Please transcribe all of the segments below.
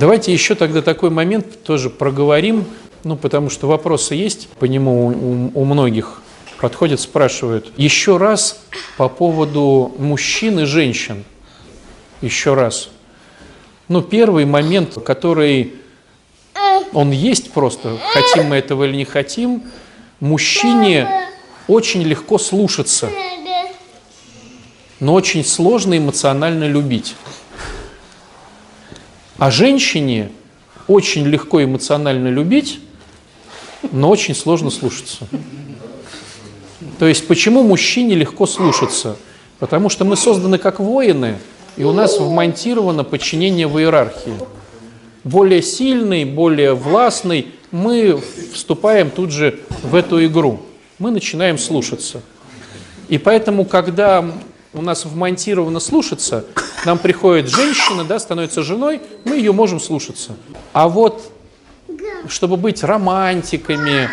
Давайте еще тогда такой момент тоже проговорим, ну, потому что вопросы есть по нему у, у многих. Подходят, спрашивают. Еще раз по поводу мужчин и женщин. Еще раз. Ну, первый момент, который он есть просто, хотим мы этого или не хотим, мужчине очень легко слушаться, но очень сложно эмоционально любить. А женщине очень легко эмоционально любить, но очень сложно слушаться. То есть почему мужчине легко слушаться? Потому что мы созданы как воины, и у нас вмонтировано подчинение в иерархии. Более сильный, более властный, мы вступаем тут же в эту игру. Мы начинаем слушаться. И поэтому, когда у нас вмонтировано слушаться, нам приходит женщина, да, становится женой, мы ее можем слушаться. А вот чтобы быть романтиками,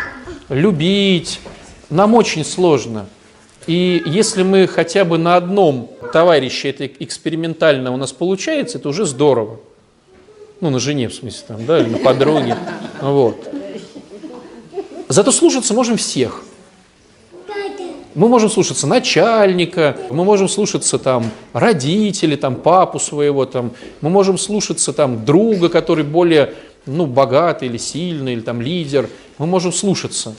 любить, нам очень сложно. И если мы хотя бы на одном товарище это экспериментально у нас получается, это уже здорово. Ну, на жене, в смысле, там, да, или на подруге. Вот. Зато слушаться можем всех. Мы можем слушаться начальника, мы можем слушаться там родителей, там папу своего, там, мы можем слушаться там друга, который более ну, богатый или сильный, или там лидер. Мы можем слушаться.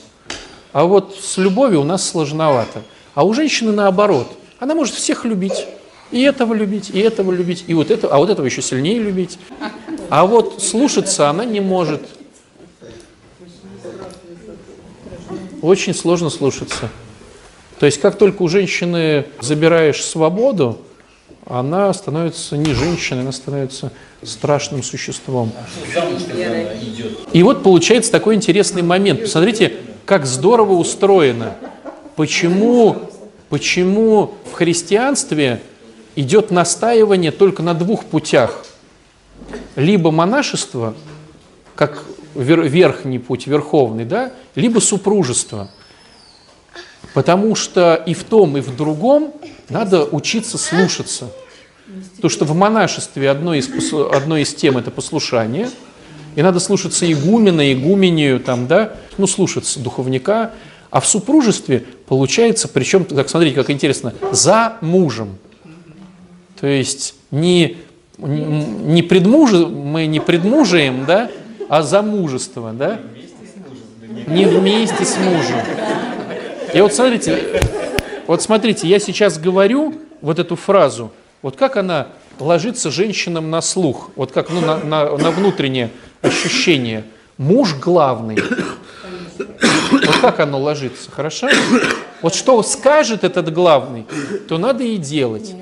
А вот с любовью у нас сложновато. А у женщины наоборот. Она может всех любить. И этого любить, и этого любить, и вот это, а вот этого еще сильнее любить. А вот слушаться она не может. Очень сложно слушаться. То есть как только у женщины забираешь свободу, она становится не женщиной, она становится страшным существом. И вот получается такой интересный момент. Посмотрите, как здорово устроено. Почему, почему в христианстве идет настаивание только на двух путях. Либо монашество, как верхний путь, верховный, да, либо супружество – Потому что и в том, и в другом надо учиться слушаться. То, что в монашестве одно из, одно из тем – это послушание, и надо слушаться игумена, игумению, там, да, ну, слушаться духовника, а в супружестве получается, причем, так смотрите, как интересно, за мужем. То есть не, не предмуж, мы не предмужием, да, а за мужество, да? Не вместе с мужем. И вот смотрите, вот смотрите, я сейчас говорю вот эту фразу, вот как она ложится женщинам на слух, вот как ну, на, на, на внутреннее ощущение. Муж главный. Вот как оно ложится, хорошо? Вот что скажет этот главный, то надо и делать.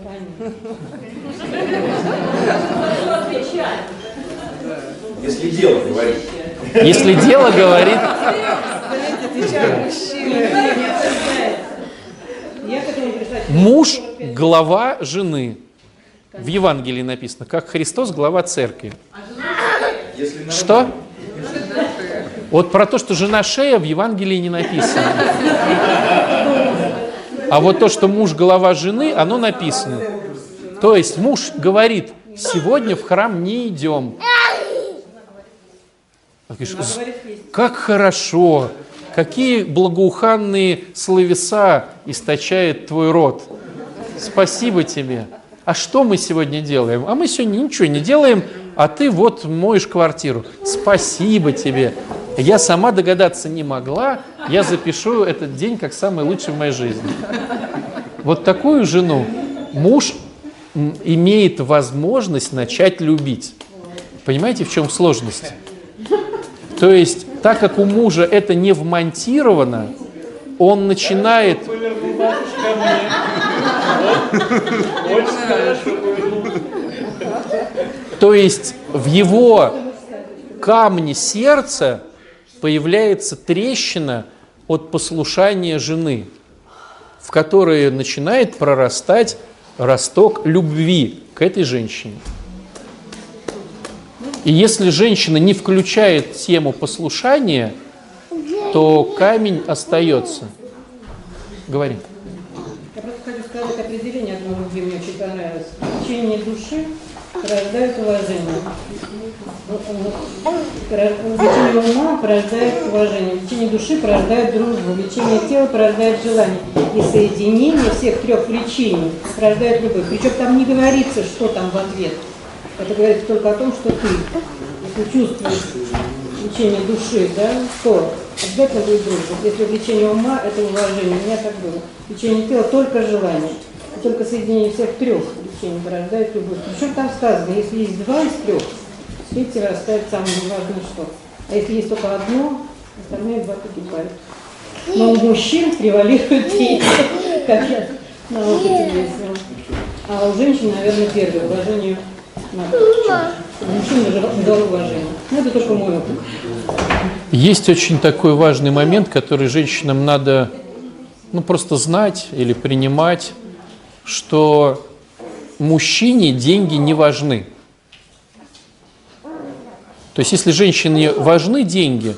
Если дело говорит. Если дело говорит. Муж – глава жены. В Евангелии написано, как Христос – глава церкви. Что? Вот про то, что жена шея в Евангелии не написано. А вот то, что муж – глава жены, оно написано. То есть муж говорит, сегодня в храм не идем. Как хорошо, какие благоуханные словеса источает твой род. Спасибо тебе. А что мы сегодня делаем? А мы сегодня ничего не делаем, а ты вот моешь квартиру. Спасибо тебе. Я сама догадаться не могла, я запишу этот день как самый лучший в моей жизни. Вот такую жену муж имеет возможность начать любить. Понимаете, в чем сложность? То есть так как у мужа это не вмонтировано, он начинает... То есть в его камне сердца появляется трещина от послушания жены, в которой начинает прорастать росток любви к этой женщине. И если женщина не включает тему послушания, то камень остается. Говори. Я просто хочу сказать определение одно, где мне очень понравилось. Учение души порождает уважение. Влечение ума порождает уважение, влечение души порождает дружбу, влечение тела порождает желание. И соединение всех трех влечений порождает любовь. Причем там не говорится, что там в ответ. Это говорится только о том, что ты, если чувствуешь влечение души, да, то обязательно будет дружба. Если влечение ума, это уважение. У меня так было. Влечение тела только желание. И только соединение всех трех влечений порождает любовь. Причем там сказано, если есть два из трех, третий растает самое неважное что. А если есть только одно, остальные два погибают. Но у мужчин превалирует третье, как я на опыте выяснила. А у женщин, наверное, первое уважение Есть очень такой важный момент, который женщинам надо ну, просто знать или принимать, что мужчине деньги не важны. То есть если женщине важны деньги,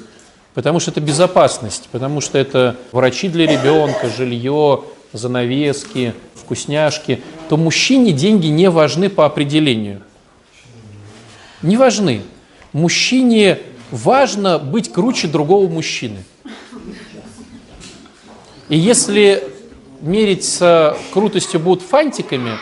потому что это безопасность, потому что это врачи для ребенка, жилье, занавески, вкусняшки, то мужчине деньги не важны по определению. Не важны. Мужчине важно быть круче другого мужчины. И если мерить с крутостью будут фантиками,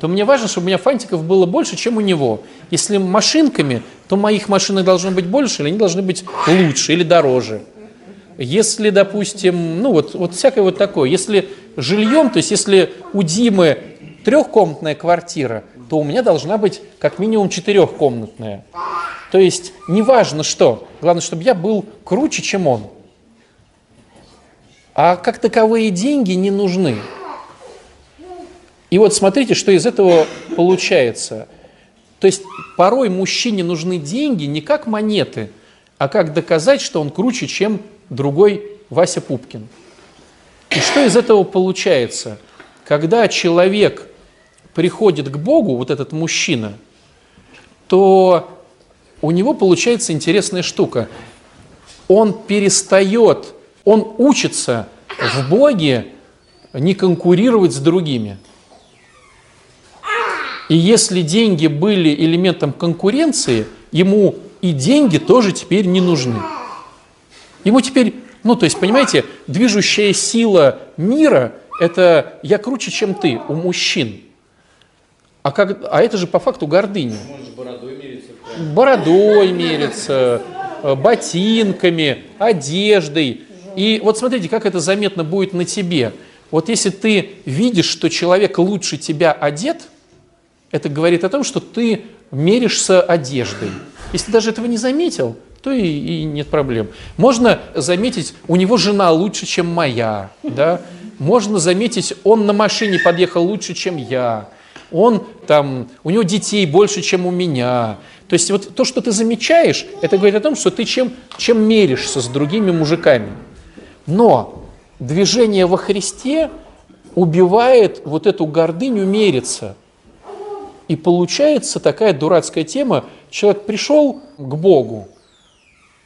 то мне важно, чтобы у меня фантиков было больше, чем у него. Если машинками, то моих машинок должно быть больше, или они должны быть лучше или дороже. Если, допустим, ну вот, вот всякое вот такое. Если жильем, то есть если у Димы трехкомнатная квартира, то у меня должна быть как минимум четырехкомнатная. То есть неважно что, главное, чтобы я был круче, чем он. А как таковые деньги не нужны. И вот смотрите, что из этого получается. То есть порой мужчине нужны деньги не как монеты, а как доказать, что он круче, чем другой Вася Пупкин. И что из этого получается? Когда человек приходит к Богу, вот этот мужчина, то у него получается интересная штука. Он перестает, он учится в Боге не конкурировать с другими. И если деньги были элементом конкуренции, ему и деньги тоже теперь не нужны. Ему теперь, ну то есть, понимаете, движущая сила мира – это я круче, чем ты, у мужчин. А, как, а это же по факту гордыня. бородой мерится. Бородой э, ботинками, одеждой. И вот смотрите, как это заметно будет на тебе. Вот если ты видишь, что человек лучше тебя одет – это говорит о том, что ты меришься одеждой. Если даже этого не заметил, то и, и нет проблем. Можно заметить, у него жена лучше, чем моя. Да? Можно заметить, он на машине подъехал лучше, чем я. Он там, у него детей больше, чем у меня. То есть вот то, что ты замечаешь, это говорит о том, что ты чем, чем меришься с другими мужиками. Но движение во Христе убивает вот эту гордыню мериться – и получается такая дурацкая тема. Человек пришел к Богу,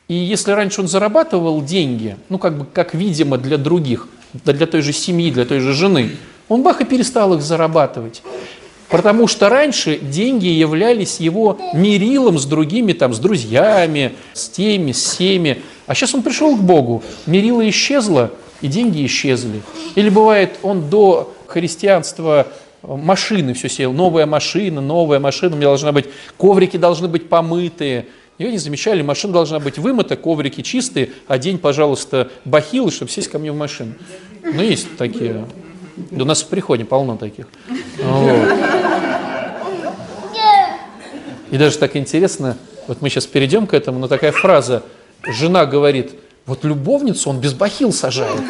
и если раньше он зарабатывал деньги, ну как бы как видимо для других, для той же семьи, для той же жены, он бах и перестал их зарабатывать. Потому что раньше деньги являлись его мерилом с другими, там, с друзьями, с теми, с теми. А сейчас он пришел к Богу, мерило исчезло, и деньги исчезли. Или бывает, он до христианства машины все сел, новая машина, новая машина, у меня должна быть, коврики должны быть помытые. Ее не замечали, машина должна быть вымыта, коврики чистые, одень, пожалуйста, бахилы, чтобы сесть ко мне в машину. Ну, есть такие. У нас в приходе полно таких. И даже так интересно, вот мы сейчас перейдем к этому, но такая фраза, жена говорит, вот любовницу он без бахил сажает,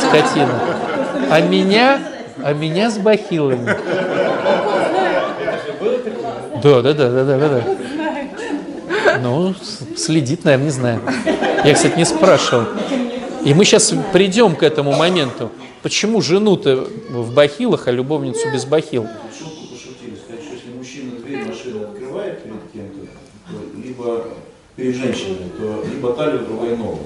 скотина, а меня а меня с бахилами. Да, да, да, да, да, да. Ну, следит, наверное, не знаю. Я, кстати, не спрашивал. И мы сейчас придем к этому моменту. Почему жену-то в бахилах, а любовницу без бахил? Шутку пошутили, сказать, что если мужчина дверь машины открывает перед кем-то, либо перед женщиной, то либо талию, другая ногу.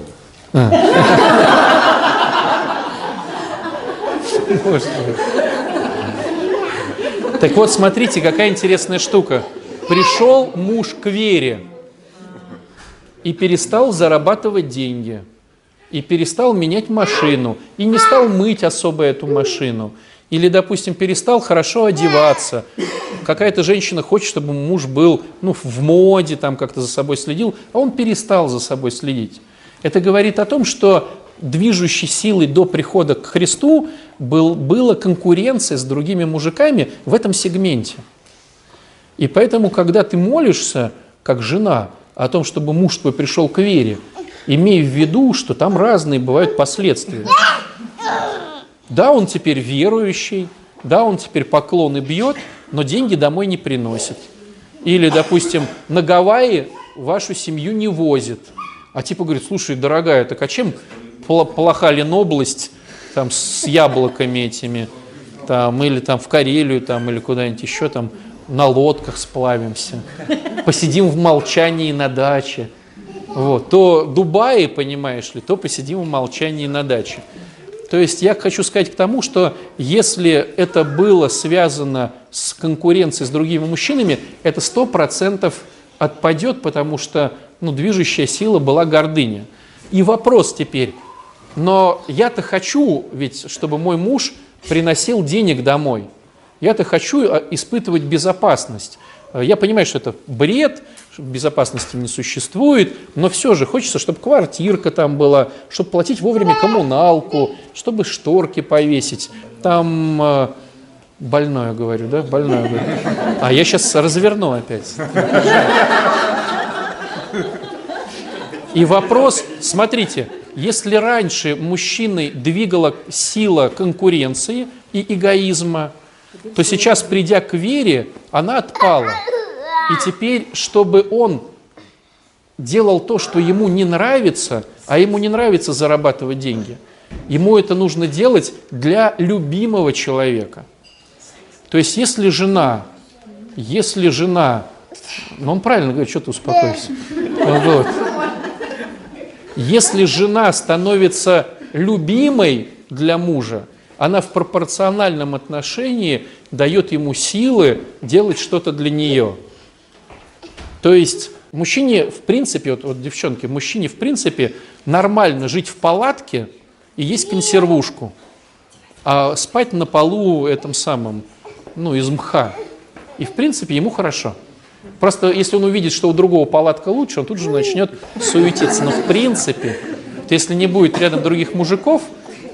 Так вот, смотрите, какая интересная штука. пришел муж к вере и перестал зарабатывать деньги, и перестал менять машину, и не стал мыть особо эту машину, или, допустим, перестал хорошо одеваться. Какая-то женщина хочет, чтобы муж был ну, в моде, там как-то за собой следил, а он перестал за собой следить. Это говорит о том, что движущей силой до прихода к Христу был, была конкуренция с другими мужиками в этом сегменте. И поэтому, когда ты молишься, как жена, о том, чтобы муж твой пришел к вере, имей в виду, что там разные бывают последствия. Да, он теперь верующий, да, он теперь поклоны бьет, но деньги домой не приносит. Или, допустим, на Гавайи вашу семью не возит. А типа говорит, слушай, дорогая, так а чем плоха Ленобласть там, с яблоками этими, там, или там в Карелию, там, или куда-нибудь еще, там, на лодках сплавимся, посидим в молчании на даче. Вот. То Дубаи, понимаешь ли, то посидим в молчании на даче. То есть я хочу сказать к тому, что если это было связано с конкуренцией с другими мужчинами, это сто процентов отпадет, потому что ну, движущая сила была гордыня. И вопрос теперь, но я-то хочу, ведь, чтобы мой муж приносил денег домой. Я-то хочу а, испытывать безопасность. Я понимаю, что это бред, безопасности не существует, но все же хочется, чтобы квартирка там была, чтобы платить вовремя коммуналку, чтобы шторки повесить. Там э, больное говорю, да? Больное говорю. А я сейчас разверну опять. И вопрос, смотрите, если раньше мужчиной двигала сила конкуренции и эгоизма, то сейчас, придя к вере, она отпала. И теперь, чтобы он делал то, что ему не нравится, а ему не нравится зарабатывать деньги, ему это нужно делать для любимого человека. То есть, если жена, если жена, ну он правильно говорит, что ты успокойся. Вот. Если жена становится любимой для мужа, она в пропорциональном отношении дает ему силы делать что-то для нее. То есть мужчине, в принципе, вот, вот девчонки, мужчине, в принципе, нормально жить в палатке и есть консервушку, а спать на полу этом самом, ну, из мха. И, в принципе, ему хорошо. Просто если он увидит, что у другого палатка лучше, он тут же начнет суетиться. Но в принципе, если не будет рядом других мужиков,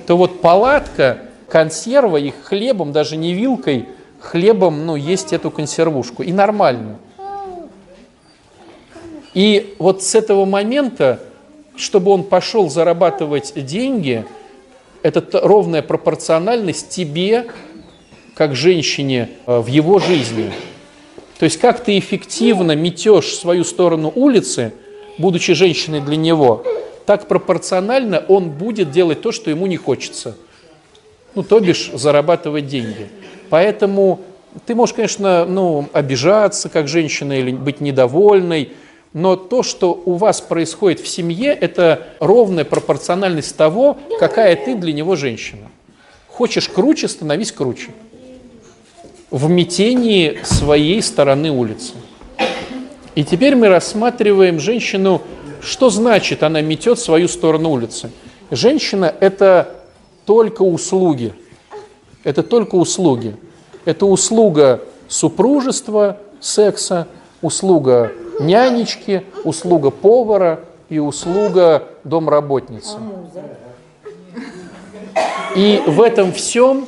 то вот палатка, консерва и хлебом, даже не вилкой, хлебом, ну, есть эту консервушку. И нормально. И вот с этого момента, чтобы он пошел зарабатывать деньги, это ровная пропорциональность тебе, как женщине, э, в его жизни. То есть как ты эффективно метешь свою сторону улицы, будучи женщиной для него, так пропорционально он будет делать то, что ему не хочется. Ну, то бишь зарабатывать деньги. Поэтому ты можешь, конечно, ну, обижаться как женщина или быть недовольной, но то, что у вас происходит в семье, это ровная пропорциональность того, какая ты для него женщина. Хочешь круче, становись круче в метении своей стороны улицы. И теперь мы рассматриваем женщину, что значит она метет свою сторону улицы. Женщина – это только услуги. Это только услуги. Это услуга супружества, секса, услуга нянечки, услуга повара и услуга домработницы. И в этом всем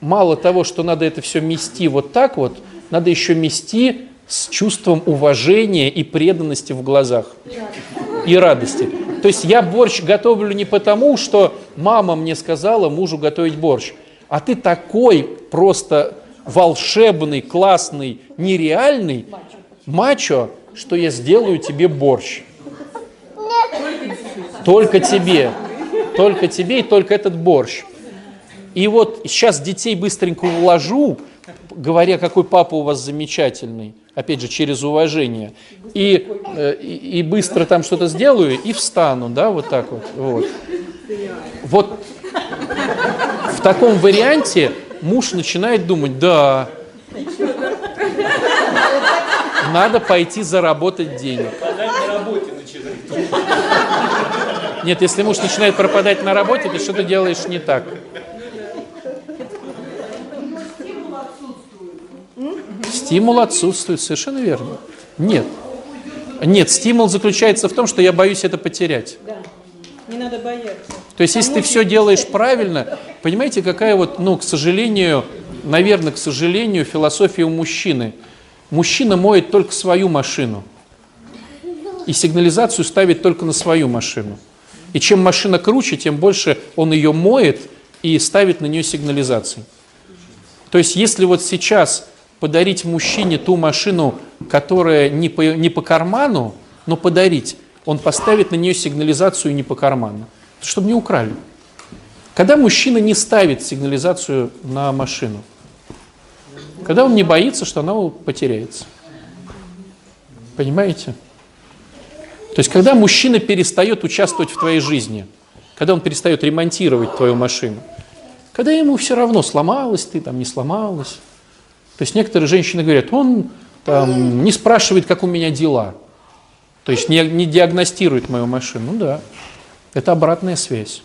мало того, что надо это все мести вот так вот, надо еще мести с чувством уважения и преданности в глазах. И радости. То есть я борщ готовлю не потому, что мама мне сказала мужу готовить борщ, а ты такой просто волшебный, классный, нереальный мачо, что я сделаю тебе борщ. Только тебе. Только тебе и только этот борщ. И вот сейчас детей быстренько уложу, говоря, какой папа у вас замечательный, опять же, через уважение, и, э, и, и быстро там что-то сделаю, и встану, да, вот так вот. Вот, вот в таком варианте муж начинает думать, да, надо пойти заработать денег. Нет, если муж начинает пропадать на работе, ты что-то делаешь не так. Стимул отсутствует, совершенно верно. Нет. Нет, стимул заключается в том, что я боюсь это потерять. Да. Не надо бояться. То есть, если ты все делаешь правильно, понимаете, какая вот, ну, к сожалению, наверное, к сожалению, философия у мужчины. Мужчина моет только свою машину. И сигнализацию ставит только на свою машину. И чем машина круче, тем больше он ее моет и ставит на нее сигнализации. То есть, если вот сейчас подарить мужчине ту машину, которая не по, не по карману, но подарить, он поставит на нее сигнализацию не по карману, чтобы не украли. Когда мужчина не ставит сигнализацию на машину, когда он не боится, что она потеряется. Понимаете? То есть, когда мужчина перестает участвовать в твоей жизни, когда он перестает ремонтировать твою машину, когда ему все равно, сломалась ты, там не сломалась. То есть некоторые женщины говорят, он там, не спрашивает, как у меня дела. То есть не, не диагностирует мою машину. Ну да, это обратная связь.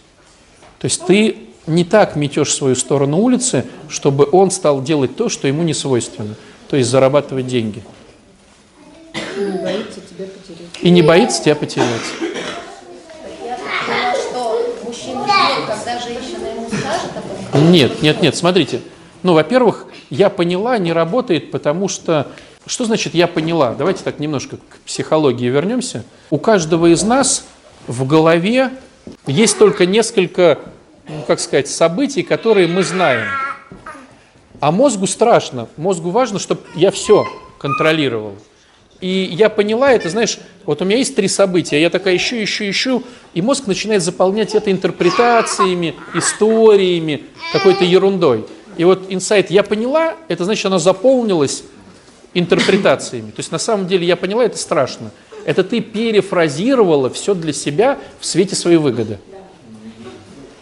То есть ты не так метешь свою сторону улицы, чтобы он стал делать то, что ему не свойственно. То есть зарабатывать деньги. И не боится тебя потерять. И не боится тебя потерять. Я поняла, что мужчина ждет, когда женщина ему скажет об этом. Нет, нет, нет, смотрите. Ну, во-первых, я поняла не работает, потому что... Что значит я поняла? Давайте так немножко к психологии вернемся. У каждого из нас в голове есть только несколько, ну, как сказать, событий, которые мы знаем. А мозгу страшно. Мозгу важно, чтобы я все контролировал. И я поняла это, знаешь, вот у меня есть три события, я такая ищу, ищу, ищу, и мозг начинает заполнять это интерпретациями, историями, какой-то ерундой. И вот инсайт «я поняла», это значит, она заполнилась интерпретациями. То есть на самом деле я поняла, это страшно. Это ты перефразировала все для себя в свете своей выгоды.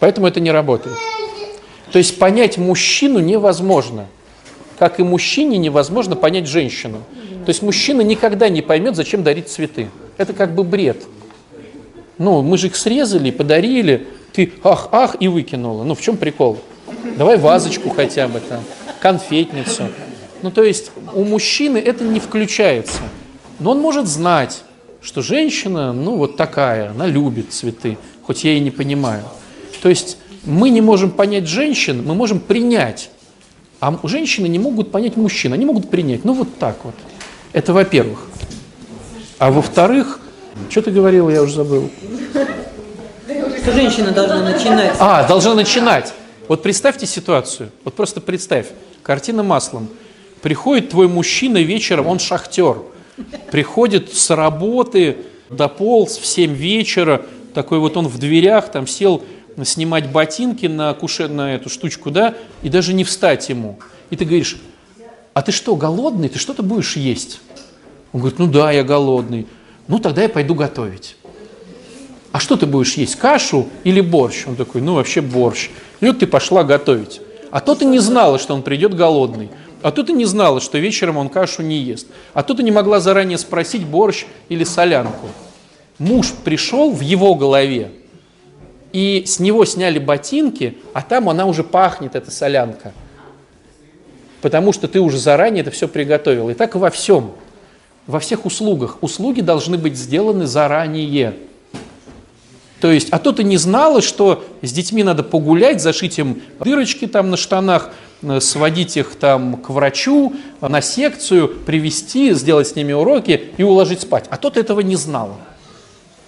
Поэтому это не работает. То есть понять мужчину невозможно. Как и мужчине невозможно понять женщину. То есть мужчина никогда не поймет, зачем дарить цветы. Это как бы бред. Ну, мы же их срезали, подарили, ты ах, ах и выкинула. Ну, в чем прикол? Давай вазочку хотя бы там, конфетницу. Ну, то есть у мужчины это не включается. Но он может знать, что женщина, ну, вот такая, она любит цветы, хоть я и не понимаю. То есть мы не можем понять женщин, мы можем принять. А женщины не могут понять мужчин, они могут принять. Ну, вот так вот. Это во-первых. А во-вторых, что ты говорила, я уже забыл. Что женщина должна начинать. А, должна начинать. Вот представьте ситуацию. Вот просто представь. Картина маслом. Приходит твой мужчина вечером, он шахтер. Приходит с работы, дополз в 7 вечера, такой вот он в дверях, там сел снимать ботинки на, куше, на эту штучку, да, и даже не встать ему. И ты говоришь, а ты что, голодный? Ты что-то будешь есть? Он говорит, ну да, я голодный. Ну тогда я пойду готовить. А что ты будешь есть, кашу или борщ? Он такой, ну вообще борщ. И вот ты пошла готовить. А то ты не знала, что он придет голодный. А то ты не знала, что вечером он кашу не ест. А то ты не могла заранее спросить борщ или солянку. Муж пришел в его голове, и с него сняли ботинки, а там она уже пахнет, эта солянка. Потому что ты уже заранее это все приготовил. И так во всем, во всех услугах. Услуги должны быть сделаны заранее. То есть, а то ты не знала, что с детьми надо погулять, зашить им дырочки там на штанах, э, сводить их там к врачу, на секцию, привести, сделать с ними уроки и уложить спать. А то ты этого не знала.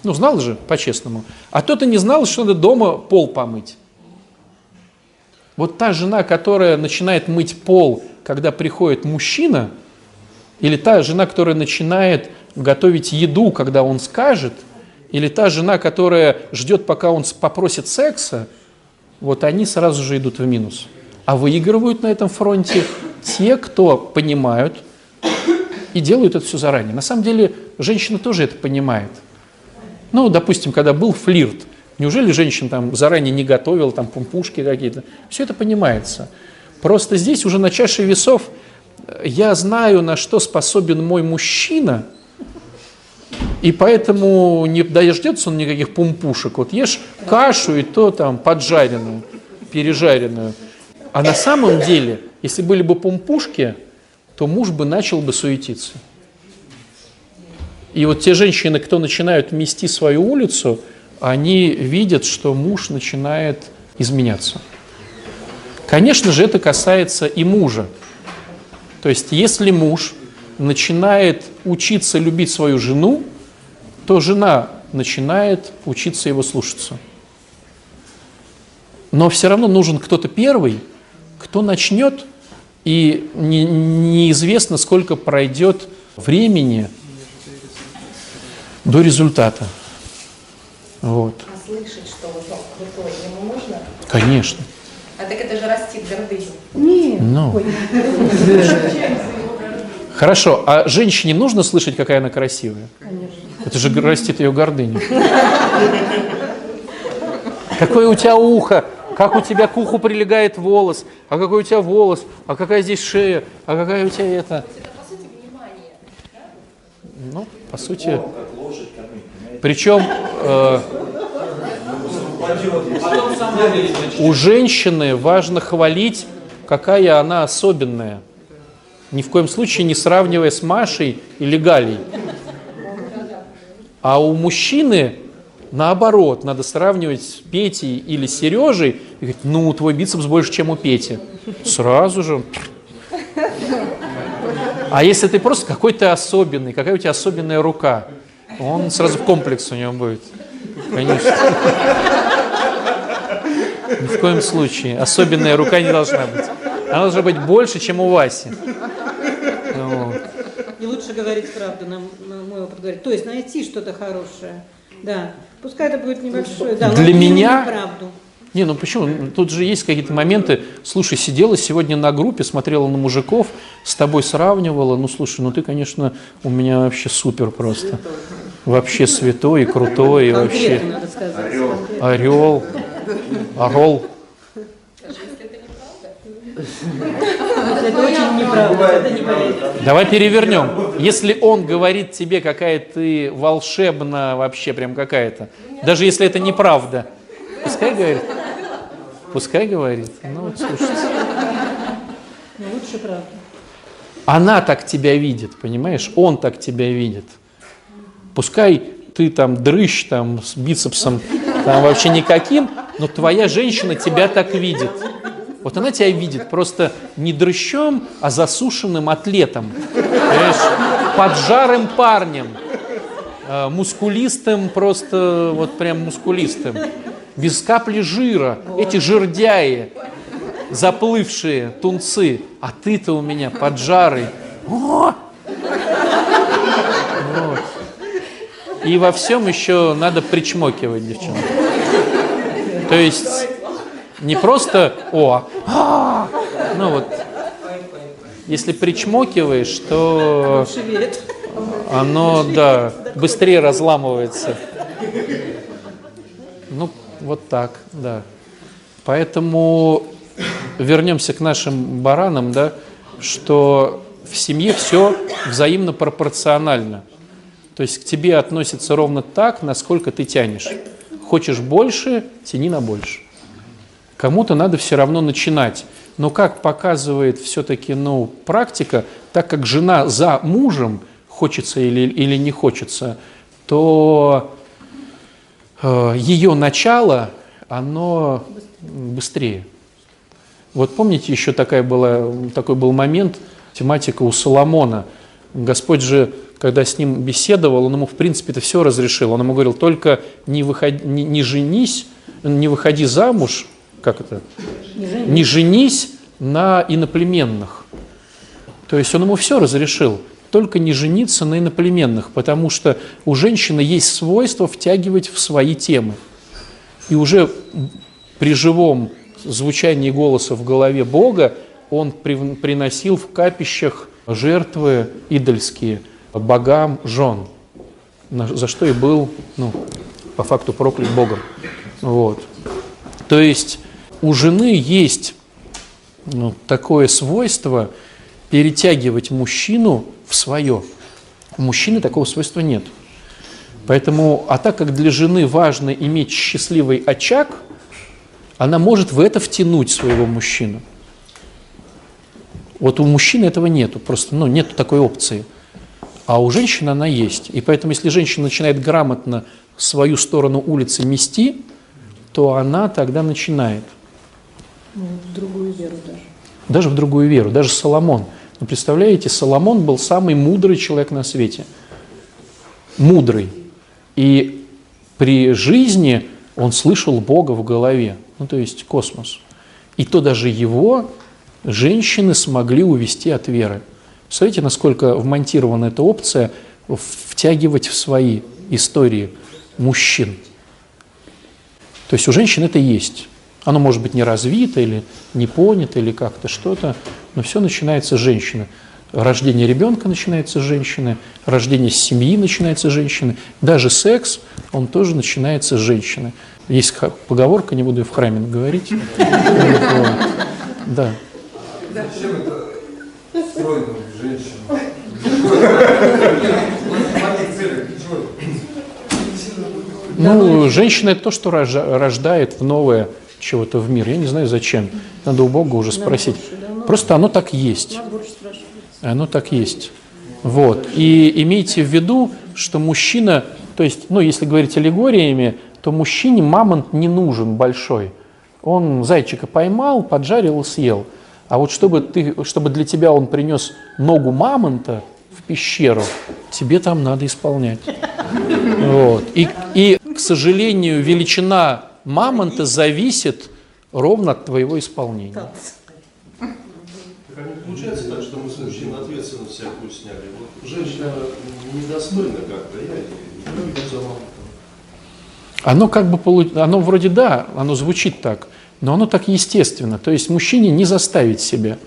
Ну, знал же, по-честному. А то ты не знал, что надо дома пол помыть. Вот та жена, которая начинает мыть пол, когда приходит мужчина, или та жена, которая начинает готовить еду, когда он скажет, или та жена, которая ждет, пока он попросит секса, вот они сразу же идут в минус. А выигрывают на этом фронте те, кто понимают и делают это все заранее. На самом деле, женщина тоже это понимает. Ну, допустим, когда был флирт, неужели женщина там заранее не готовила, там пумпушки какие-то? Все это понимается. Просто здесь уже на чаше весов я знаю, на что способен мой мужчина, и поэтому не дождется он никаких пумпушек. Вот ешь кашу и то там поджаренную, пережаренную. А на самом деле, если были бы пумпушки, то муж бы начал бы суетиться. И вот те женщины, кто начинают мести свою улицу, они видят, что муж начинает изменяться. Конечно же, это касается и мужа. То есть, если муж начинает учиться любить свою жену, то жена начинает учиться его слушаться. Но все равно нужен кто-то первый, кто начнет, и не, неизвестно, сколько пройдет времени до результата. Вот. А слышать, что вот он крутой, ему можно? Конечно. А так это же растит гордыню. Нет. Ну. Хорошо, а женщине нужно слышать, какая она красивая? Конечно. Это же растит ее гордыню. Какое у тебя ухо, как у тебя к уху прилегает волос, а какой у тебя волос, а какая здесь шея, а какая у тебя это. Это, по сути, внимание. Ну, по сути. Понимаете? Причем э, у женщины важно хвалить, какая она особенная. Ни в коем случае не сравнивая с Машей или Галей. А у мужчины наоборот, надо сравнивать с Петей или Сережей и говорить, ну, твой бицепс больше, чем у Пети. Сразу же. А если ты просто какой то особенный, какая у тебя особенная рука, он сразу в комплекс у него будет. Конечно. Ни в коем случае. Особенная рука не должна быть. Она должна быть больше, чем у Васи. Вот. И лучше говорить правду, на, на мой опыт говорить. То есть найти что-то хорошее. Да. Пускай это будет небольшое. Да, Для меня- правду. Не, ну почему? Тут же есть какие-то моменты. Слушай, сидела сегодня на группе, смотрела на мужиков, с тобой сравнивала. Ну, слушай, ну ты, конечно, у меня вообще супер просто. Вообще святой и крутой, и вообще Конкретно надо сказать. Орел. орел. Давай перевернем. Если он говорит тебе, какая ты волшебна вообще, прям какая-то, даже если это неправда, пускай говорит. Пускай говорит. Ну вот слушайте. Но лучше правда. Она так тебя видит, понимаешь? Он так тебя видит. Пускай ты там дрыщ там с бицепсом там вообще никаким, но твоя женщина тебя так видит. Вот она тебя видит просто не дрыщом, а засушенным атлетом. Понимаешь? Поджарым парнем. э, Мускулистым, просто вот прям мускулистым. Без капли жира. Эти жирдяи заплывшие тунцы, а ты-то у меня поджарый. О! И во всем еще надо причмокивать, девчонки. То есть не просто «о», а, ну вот, если причмокиваешь, то оно, да, быстрее разламывается. Ну, вот так, да. Поэтому вернемся к нашим баранам, да, что в семье все взаимно пропорционально. То есть к тебе относятся ровно так, насколько ты тянешь. Хочешь больше, тяни на больше. Кому-то надо все равно начинать. Но как показывает все-таки ну, практика, так как жена за мужем, хочется или, или не хочется, то э, ее начало, оно быстрее. Вот помните, еще такая была, такой был момент, тематика у Соломона. Господь же, когда с ним беседовал, он ему, в принципе, это все разрешил. Он ему говорил, только не, выходи, не, не женись, не выходи замуж, как это? Не женись. Не женись на иноплеменных. То есть он ему все разрешил, только не жениться на иноплеменных, потому что у женщины есть свойство втягивать в свои темы. И уже при живом звучании голоса в голове Бога он при- приносил в капищах жертвы идольские богам жен, за что и был, ну, по факту проклят Богом. Вот. То есть у жены есть ну, такое свойство перетягивать мужчину в свое. У мужчины такого свойства нет. Поэтому, а так как для жены важно иметь счастливый очаг, она может в это втянуть своего мужчину. Вот у мужчины этого нету, просто ну, нет такой опции. А у женщины она есть. И поэтому, если женщина начинает грамотно свою сторону улицы мести, то она тогда начинает. Ну, в другую веру даже. Даже в другую веру, даже Соломон. Вы представляете, Соломон был самый мудрый человек на свете. Мудрый. И при жизни он слышал Бога в голове, ну то есть космос. И то даже его женщины смогли увести от веры. Смотрите, насколько вмонтирована эта опция втягивать в свои истории мужчин. То есть у женщин это есть. Оно может быть не развито или не понято или как-то что-то, но все начинается с женщины. Рождение ребенка начинается с женщины, рождение семьи начинается с женщины, даже секс, он тоже начинается с женщины. Есть поговорка, не буду в храме говорить. Да. Зачем это женщину? Ну, женщина – это то, что рождает в новое чего-то в мир. Я не знаю, зачем. Надо у Бога уже спросить. Просто оно так есть. Оно так есть. Вот. И имейте в виду, что мужчина, то есть, ну, если говорить аллегориями, то мужчине мамонт не нужен большой. Он зайчика поймал, поджарил и съел. А вот чтобы, ты, чтобы для тебя он принес ногу мамонта в пещеру, тебе там надо исполнять. Вот. И, и, к сожалению, величина мамонта зависит ровно от твоего исполнения. Так а не получается так, что мы с мужчин ответственность всякую сняли? Вот женщина недостойна как-то, я не за Оно как бы, оно вроде да, оно звучит так, но оно так естественно. То есть мужчине не заставить себя.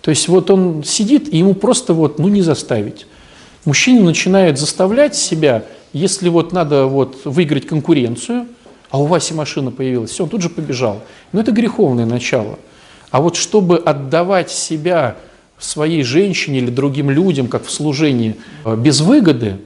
То есть вот он сидит, и ему просто вот, ну не заставить. Мужчина начинает заставлять себя, если вот надо вот выиграть конкуренцию, а у Васи машина появилась, все, он тут же побежал. Но это греховное начало. А вот чтобы отдавать себя своей женщине или другим людям, как в служении, э, без выгоды,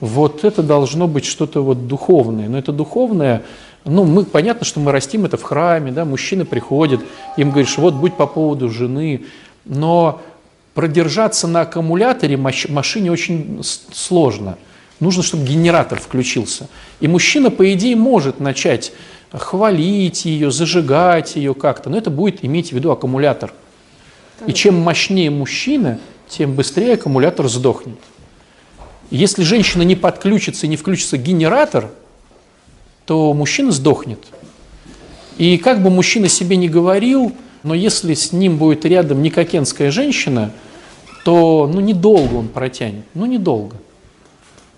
вот это должно быть что-то вот духовное. Но это духовное, ну, мы, понятно, что мы растим это в храме, да, мужчины приходят, им говоришь, вот будь по поводу жены, но продержаться на аккумуляторе машине очень сложно – Нужно, чтобы генератор включился. И мужчина, по идее, может начать хвалить ее, зажигать ее как-то, но это будет иметь в виду аккумулятор. И чем мощнее мужчина, тем быстрее аккумулятор сдохнет. Если женщина не подключится и не включится генератор, то мужчина сдохнет. И как бы мужчина себе не говорил, но если с ним будет рядом никакенская женщина, то ну, недолго он протянет, ну недолго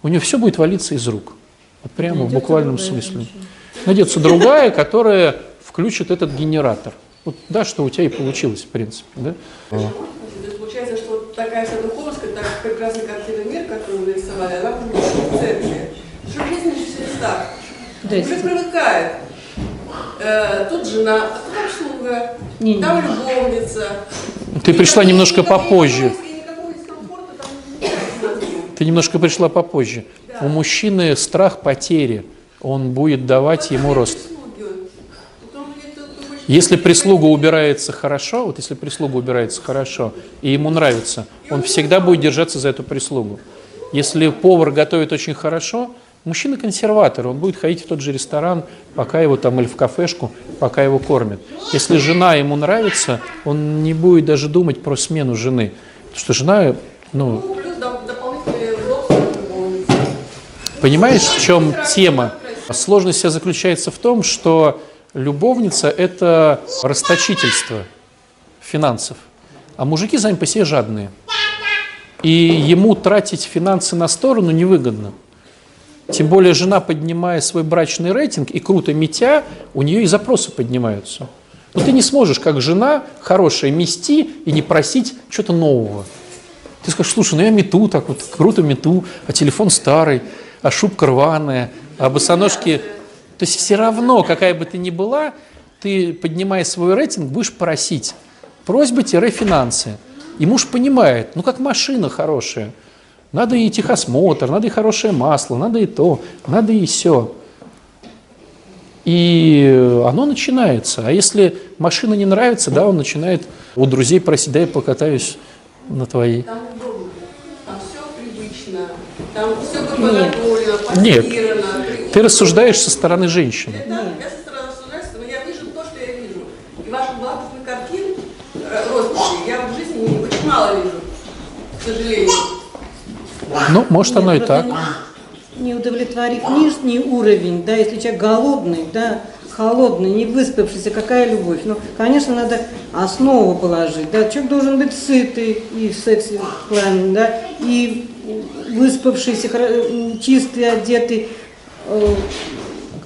у нее все будет валиться из рук. Вот прямо Найдется в буквальном смысле. Женщина. Найдется другая, которая включит этот генератор. Вот, да, что у тебя и получилось, в принципе. Да? Получается, что вот такая вся духовность, так прекрасная картина мир, которую вы рисовали, она в церкви. Что жизнь не так. Уже привыкает. Э, тут жена, а тут обслуга, не, там не. любовница. Ты пришла немножко попозже. Ты немножко пришла попозже. Да. У мужчины страх потери. Он будет давать ему рост. Если прислуга убирается хорошо, вот если прислуга убирается хорошо, и ему нравится, он всегда будет держаться за эту прислугу. Если повар готовит очень хорошо, мужчина консерватор, он будет ходить в тот же ресторан, пока его там, или в кафешку, пока его кормят. Если жена ему нравится, он не будет даже думать про смену жены. Потому что жена, ну, Понимаешь, в чем тема? Сложность вся заключается в том, что любовница – это расточительство финансов, а мужики сами по себе жадные. И ему тратить финансы на сторону невыгодно. Тем более жена, поднимая свой брачный рейтинг и круто метя, у нее и запросы поднимаются. Но ты не сможешь, как жена хорошая, мести и не просить что-то нового. Ты скажешь, слушай, ну я мету так вот, круто мету, а телефон старый а шубка рваная, а босоножки... То есть все равно, какая бы ты ни была, ты, поднимая свой рейтинг, будешь просить просьбы-финансы. И муж понимает, ну как машина хорошая. Надо и техосмотр, надо и хорошее масло, надо и то, надо и все. И оно начинается. А если машина не нравится, да, он начинает у друзей просить, дай я покатаюсь на твоей. Там удобно, там все привычно, там все подготовлено, Нет. постирано. Ты рассуждаешь со стороны женщины. Да, я со стороны рассуждаю, но я вижу то, что я вижу. И ваших благостных картин, э, росписи, я в жизни очень мало вижу, к сожалению. Ну, может, оно и так. Не, удовлетворив нижний уровень, да, если человек голодный, да, холодный, не выспавшийся, какая любовь? Ну, конечно, надо основу положить, да, человек должен быть сытый и в сексе плане, да, и выспавшийся, чистый, одетый, э,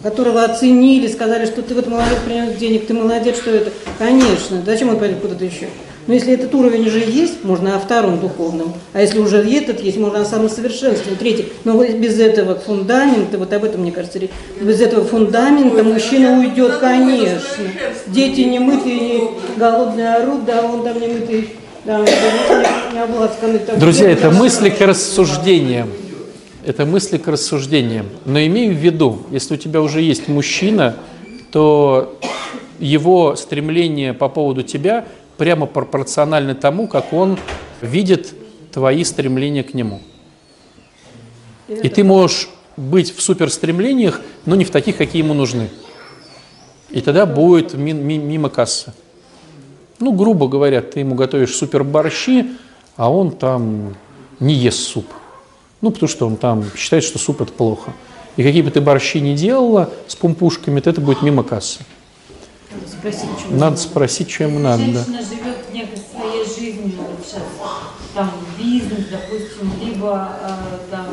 которого оценили, сказали, что ты вот молодец, принес денег, ты молодец, что это. Конечно, зачем он пойдет куда-то еще? Но если этот уровень уже есть, можно о втором духовном. А если уже этот есть, можно о самосовершенствовании. Третий. Но без этого фундамента, вот об этом, мне кажется, без этого фундамента мужчина уйдет, конечно. Дети не мытые, не голодные орут, да, он там не мытый, да, не, не обласканный. там. Друзья, это мысли к рассуждениям. Это мысли к рассуждениям. Но имею в виду, если у тебя уже есть мужчина, то его стремление по поводу тебя прямо пропорционально тому, как он видит твои стремления к нему. И ты можешь быть в суперстремлениях, но не в таких, какие ему нужны. И тогда будет ми- ми- мимо кассы. Ну, грубо говоря, ты ему готовишь супер борщи, а он там не ест суп. Ну, потому что он там считает, что суп это плохо. И какие бы ты борщи ни делала с пумпушками, то это будет мимо кассы. Спросить, Надо спросить, что ему надо. Да. Женщина живет некой своей жизнью вот сейчас, там бизнес, допустим, либо э, там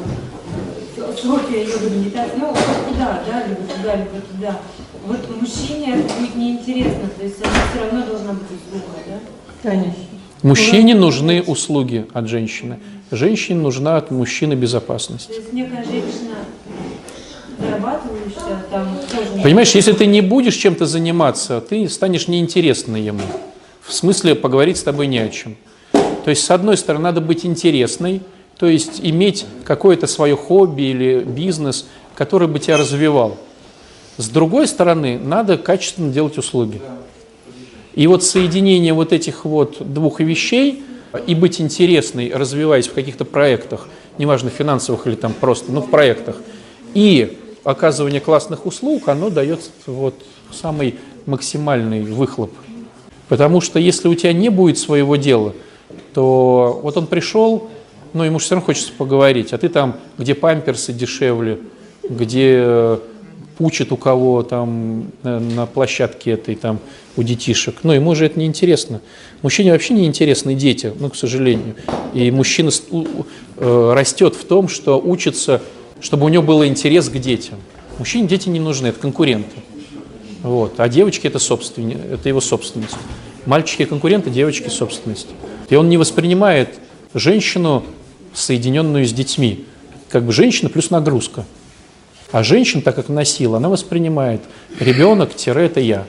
э, сроки ее так, ну вот куда, да, либо туда, либо туда. Вот мужчине это будет неинтересно, то есть она все равно должна быть услуга, да? Конечно. Мужчине нужны услуги от женщины. Женщине нужна от мужчины безопасность. То есть некая женщина там тоже... Понимаешь, если ты не будешь чем-то заниматься, ты станешь неинтересной ему. В смысле поговорить с тобой не о чем. То есть, с одной стороны, надо быть интересной, то есть иметь какое-то свое хобби или бизнес, который бы тебя развивал. С другой стороны, надо качественно делать услуги. И вот соединение вот этих вот двух вещей и быть интересной, развиваясь в каких-то проектах, неважно финансовых или там просто, ну в проектах, и оказывание классных услуг, оно дает вот самый максимальный выхлоп. Потому что если у тебя не будет своего дела, то вот он пришел, но ему все равно хочется поговорить, а ты там, где памперсы дешевле, где э, пучит у кого там э, на площадке этой там у детишек. Ну, ему же это неинтересно. Мужчине вообще неинтересны дети, ну, к сожалению. И мужчина э, растет в том, что учится, чтобы у него был интерес к детям. Мужчине дети не нужны, это конкуренты. Вот. А девочки это собственни- это его собственность. Мальчики конкуренты, девочки собственность. И он не воспринимает женщину, соединенную с детьми, как бы женщина плюс нагрузка. А женщина, так как носила, она воспринимает ребенок-это я.